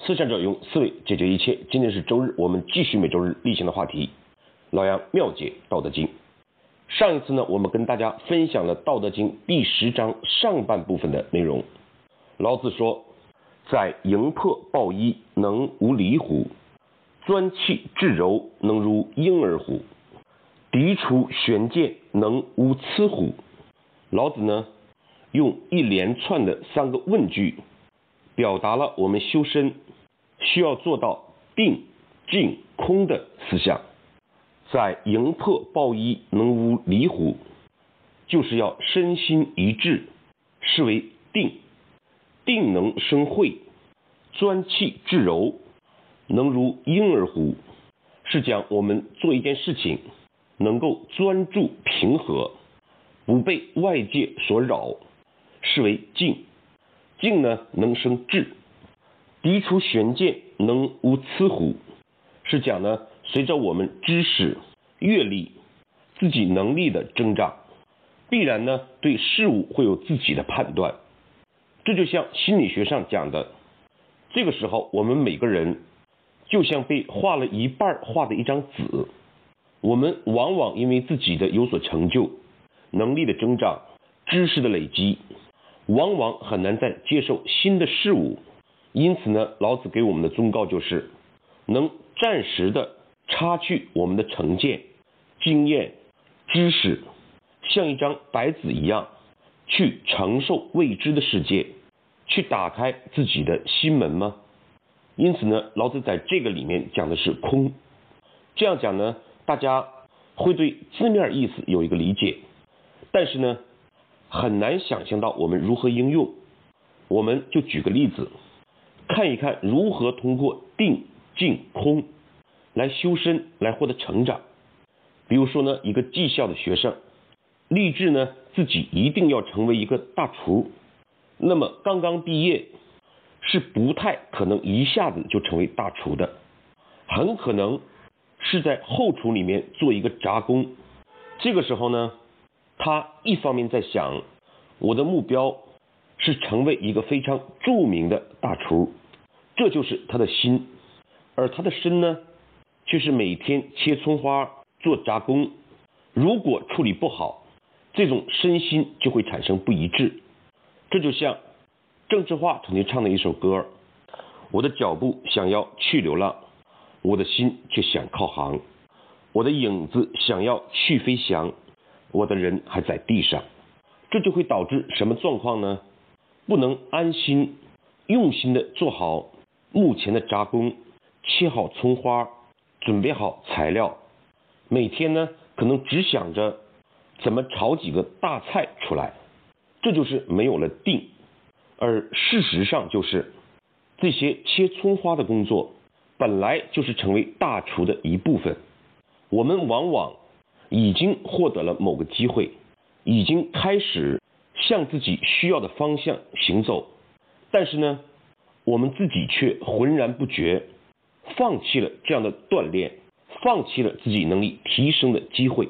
思想者用思维解决一切。今天是周日，我们继续每周日例行的话题。老杨妙解《道德经》。上一次呢，我们跟大家分享了《道德经》第十章上半部分的内容。老子说：“在营破抱一，能无离乎？专气致柔，能如婴儿乎？涤除玄剑，能无疵乎？”老子呢，用一连串的三个问句，表达了我们修身需要做到定、静、空的思想。在营破抱一，能无离乎？就是要身心一致，是为定。定能生慧，专气致柔，能如婴儿乎？是讲我们做一件事情，能够专注平和。不被外界所扰，是为静。静呢，能生智。涤除玄鉴，能无疵乎？是讲呢，随着我们知识、阅历、自己能力的增长，必然呢，对事物会有自己的判断。这就像心理学上讲的，这个时候我们每个人就像被画了一半画的一张纸，我们往往因为自己的有所成就。能力的增长，知识的累积，往往很难再接受新的事物。因此呢，老子给我们的忠告就是，能暂时的擦去我们的成见、经验、知识，像一张白纸一样，去承受未知的世界，去打开自己的心门吗？因此呢，老子在这个里面讲的是空。这样讲呢，大家会对字面意思有一个理解。但是呢，很难想象到我们如何应用。我们就举个例子，看一看如何通过定、静、空来修身，来获得成长。比如说呢，一个技校的学生立志呢，自己一定要成为一个大厨。那么刚刚毕业，是不太可能一下子就成为大厨的，很可能是在后厨里面做一个杂工。这个时候呢。他一方面在想，我的目标是成为一个非常著名的大厨，这就是他的心；而他的身呢，却是每天切葱花、做杂工。如果处理不好，这种身心就会产生不一致。这就像郑智化曾经唱的一首歌：“我的脚步想要去流浪，我的心却想靠航；我的影子想要去飞翔。”我的人还在地上，这就会导致什么状况呢？不能安心、用心的做好目前的扎工，切好葱花，准备好材料，每天呢可能只想着怎么炒几个大菜出来，这就是没有了定。而事实上就是这些切葱花的工作本来就是成为大厨的一部分，我们往往。已经获得了某个机会，已经开始向自己需要的方向行走，但是呢，我们自己却浑然不觉，放弃了这样的锻炼，放弃了自己能力提升的机会。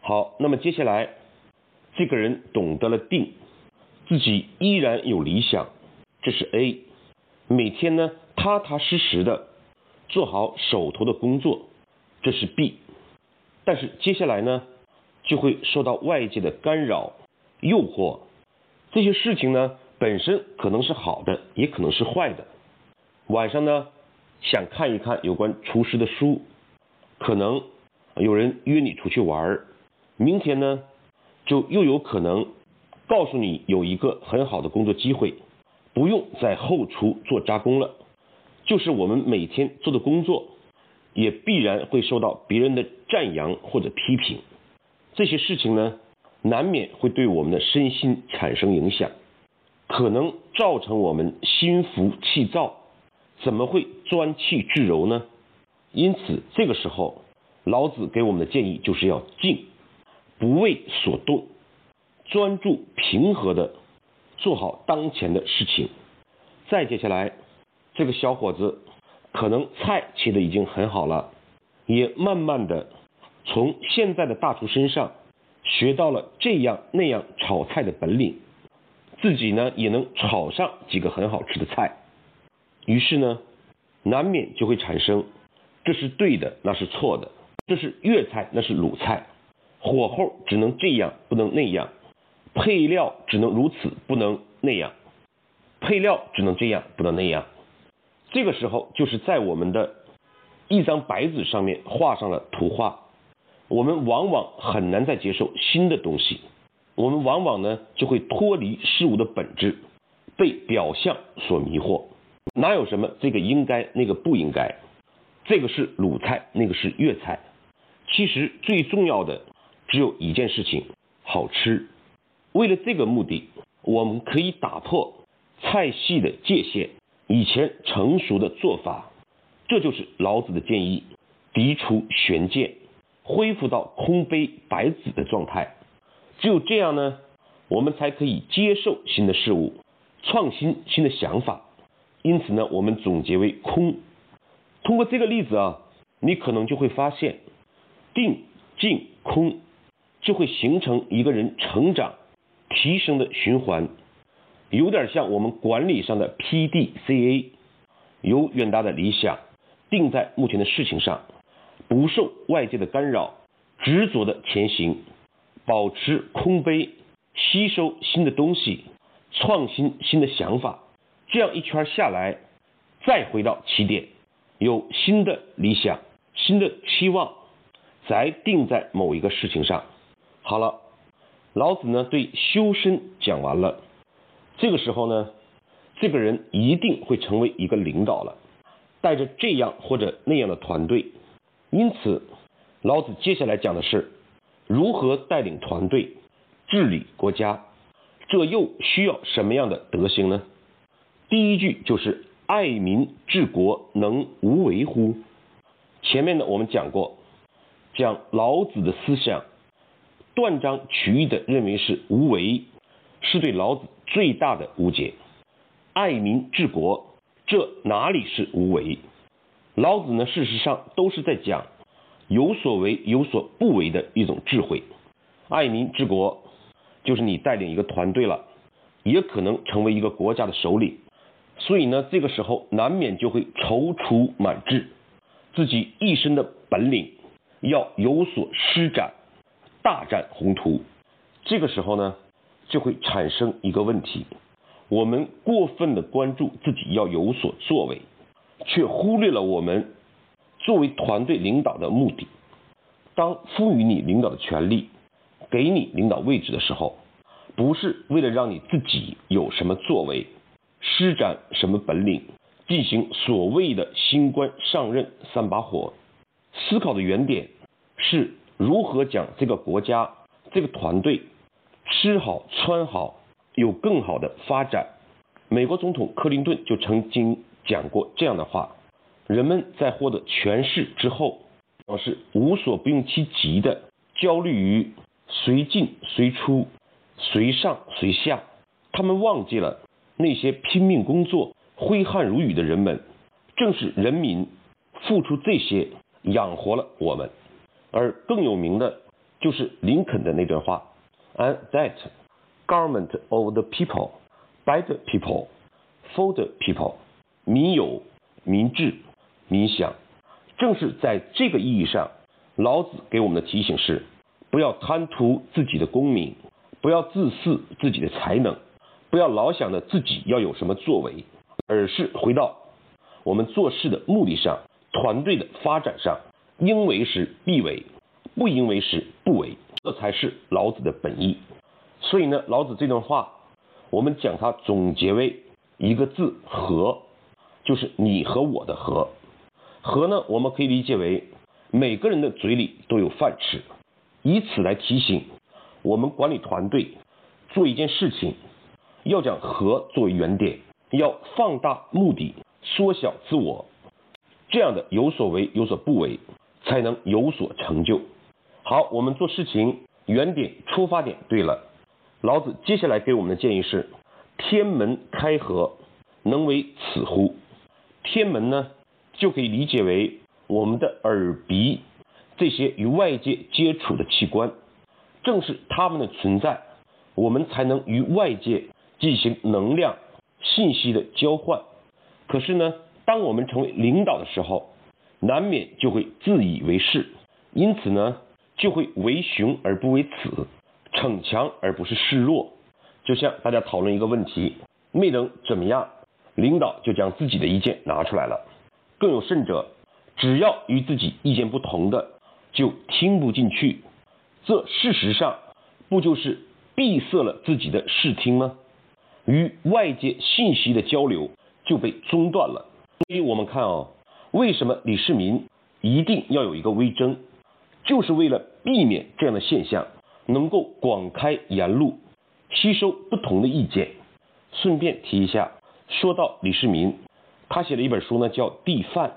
好，那么接下来，这个人懂得了定，自己依然有理想，这是 A，每天呢踏踏实实的做好手头的工作，这是 B。但是接下来呢，就会受到外界的干扰、诱惑，这些事情呢本身可能是好的，也可能是坏的。晚上呢想看一看有关厨师的书，可能有人约你出去玩儿。明天呢就又有可能告诉你有一个很好的工作机会，不用在后厨做杂工了，就是我们每天做的工作。也必然会受到别人的赞扬或者批评，这些事情呢，难免会对我们的身心产生影响，可能造成我们心浮气躁，怎么会专气致柔呢？因此，这个时候，老子给我们的建议就是要静，不为所动，专注平和的做好当前的事情。再接下来，这个小伙子。可能菜切的已经很好了，也慢慢的从现在的大厨身上学到了这样那样炒菜的本领，自己呢也能炒上几个很好吃的菜。于是呢，难免就会产生，这是对的，那是错的，这是粤菜，那是鲁菜，火候只能这样，不能那样，配料只能如此，不能那样，配料只能这样，不能那样。这个时候就是在我们的一张白纸上面画上了图画，我们往往很难再接受新的东西，我们往往呢就会脱离事物的本质，被表象所迷惑。哪有什么这个应该那个不应该？这个是鲁菜，那个是粤菜。其实最重要的只有一件事情：好吃。为了这个目的，我们可以打破菜系的界限，以前成熟的做法。这就是老子的建议：涤除玄鉴，恢复到空杯白纸的状态。只有这样呢，我们才可以接受新的事物，创新新的想法。因此呢，我们总结为空。通过这个例子啊，你可能就会发现，定、静、空就会形成一个人成长、提升的循环，有点像我们管理上的 P D C A，有远大的理想，定在目前的事情上，不受外界的干扰，执着的前行，保持空杯，吸收新的东西，创新新的想法。这样一圈下来，再回到起点，有新的理想、新的期望，再定在某一个事情上。好了，老子呢对修身讲完了。这个时候呢，这个人一定会成为一个领导了，带着这样或者那样的团队。因此，老子接下来讲的是如何带领团队治理国家。这又需要什么样的德行呢？第一句就是爱民治国能无为乎？前面呢我们讲过，讲老子的思想，断章取义的认为是无为，是对老子最大的误解。爱民治国，这哪里是无为？老子呢事实上都是在讲有所为有所不为的一种智慧。爱民治国，就是你带领一个团队了，也可能成为一个国家的首领。所以呢，这个时候难免就会踌躇满志，自己一身的本领要有所施展，大展宏图。这个时候呢，就会产生一个问题：我们过分的关注自己要有所作为，却忽略了我们作为团队领导的目的。当赋予你领导的权利，给你领导位置的时候，不是为了让你自己有什么作为。施展什么本领，进行所谓的新官上任三把火？思考的原点是如何将这个国家、这个团队吃好穿好，有更好的发展。美国总统克林顿就曾经讲过这样的话：人们在获得权势之后，往是无所不用其极的焦虑于随进随出、随上随下，他们忘记了。那些拼命工作、挥汗如雨的人们，正是人民付出这些养活了我们。而更有名的，就是林肯的那段话：“And that government of the people, by the people, for the people。”民有、民治、民享。正是在这个意义上，老子给我们的提醒是：不要贪图自己的功名，不要自恃自己的才能。不要老想着自己要有什么作为，而是回到我们做事的目的上，团队的发展上，应为时必为，不应为时不为，这才是老子的本意。所以呢，老子这段话，我们将它总结为一个字：和，就是你和我的和。和呢，我们可以理解为每个人的嘴里都有饭吃，以此来提醒我们管理团队做一件事情。要将和作为原点，要放大目的，缩小自我，这样的有所为有所不为，才能有所成就。好，我们做事情原点出发点对了。老子接下来给我们的建议是：天门开合，能为此乎？天门呢，就可以理解为我们的耳鼻这些与外界接触的器官，正是它们的存在，我们才能与外界。进行能量信息的交换，可是呢，当我们成为领导的时候，难免就会自以为是，因此呢，就会为雄而不为雌，逞强而不是示弱。就像大家讨论一个问题，没能怎么样，领导就将自己的意见拿出来了。更有甚者，只要与自己意见不同的，就听不进去。这事实上不就是闭塞了自己的视听吗？与外界信息的交流就被中断了。所以我们看啊，为什么李世民一定要有一个微征，就是为了避免这样的现象，能够广开言路，吸收不同的意见。顺便提一下，说到李世民，他写了一本书呢，叫《帝范》，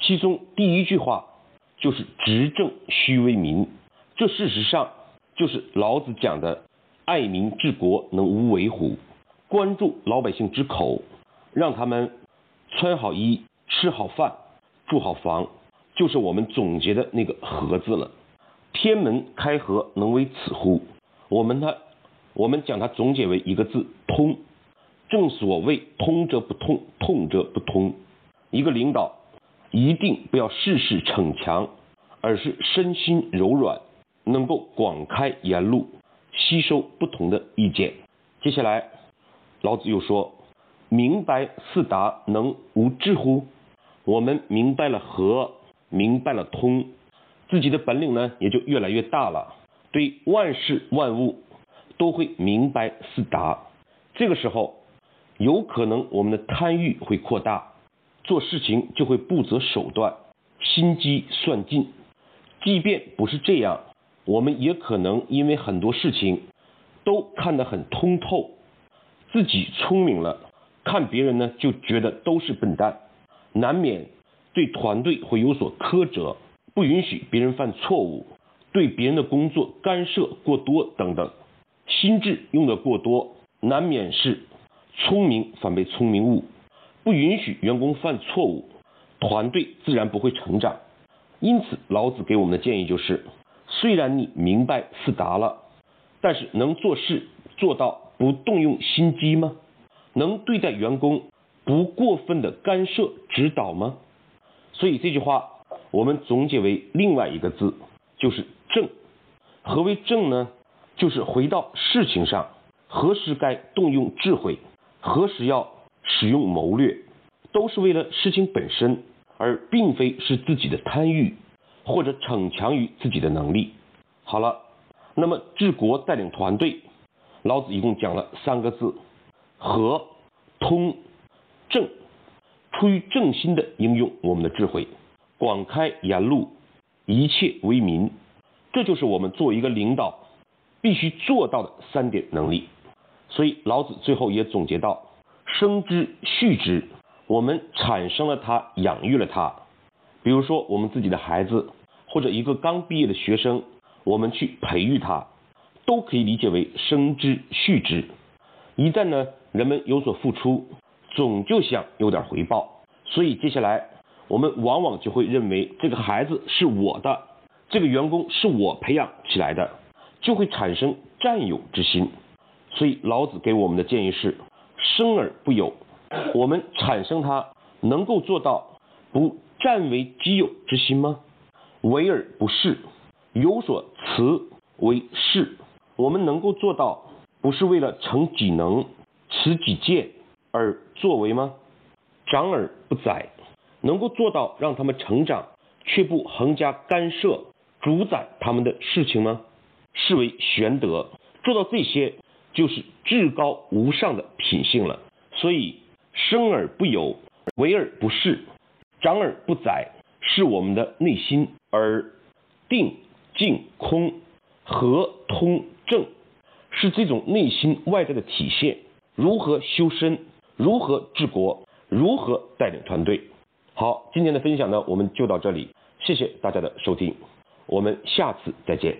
其中第一句话就是“执政须为民”。这事实上就是老子讲的“爱民治国，能无为乎”。关注老百姓之口，让他们穿好衣、吃好饭、住好房，就是我们总结的那个“和”字了。天门开合，能为此乎？我们呢，我们将它总结为一个字“通”。正所谓“通则不痛，痛则不通”。一个领导一定不要事事逞强，而是身心柔软。能够广开言路，吸收不同的意见。接下来，老子又说：“明白四达，能无智乎？”我们明白了和，明白了通，自己的本领呢也就越来越大了。对万事万物都会明白四达。这个时候，有可能我们的贪欲会扩大，做事情就会不择手段，心机算尽。即便不是这样。我们也可能因为很多事情都看得很通透，自己聪明了，看别人呢就觉得都是笨蛋，难免对团队会有所苛责，不允许别人犯错误，对别人的工作干涉过多等等，心智用的过多，难免是聪明反被聪明误，不允许员工犯错误，团队自然不会成长。因此，老子给我们的建议就是。虽然你明白四达了，但是能做事做到不动用心机吗？能对待员工不过分的干涉指导吗？所以这句话我们总结为另外一个字，就是正。何为正呢？就是回到事情上，何时该动用智慧，何时要使用谋略，都是为了事情本身，而并非是自己的贪欲。或者逞强于自己的能力。好了，那么治国带领团队，老子一共讲了三个字：和、通、正。出于正心的应用我们的智慧，广开言路，一切为民。这就是我们作为一个领导必须做到的三点能力。所以老子最后也总结到：生之畜之，我们产生了他，养育了他。比如说，我们自己的孩子，或者一个刚毕业的学生，我们去培育他，都可以理解为生之畜之。一旦呢，人们有所付出，总就想有点回报，所以接下来我们往往就会认为这个孩子是我的，这个员工是我培养起来的，就会产生占有之心。所以老子给我们的建议是：生而不有，我们产生它能够做到不。占为己有之心吗？为而不恃，有所辞为是。我们能够做到，不是为了成己能、持己见而作为吗？长而不宰，能够做到让他们成长，却不横加干涉、主宰他们的事情吗？是为玄德。做到这些，就是至高无上的品性了。所以，生而不有，为而不恃。长而不宰，是我们的内心；而定、静、空、和、通、正，是这种内心外在的体现。如何修身？如何治国？如何带领团队？好，今天的分享呢，我们就到这里。谢谢大家的收听，我们下次再见。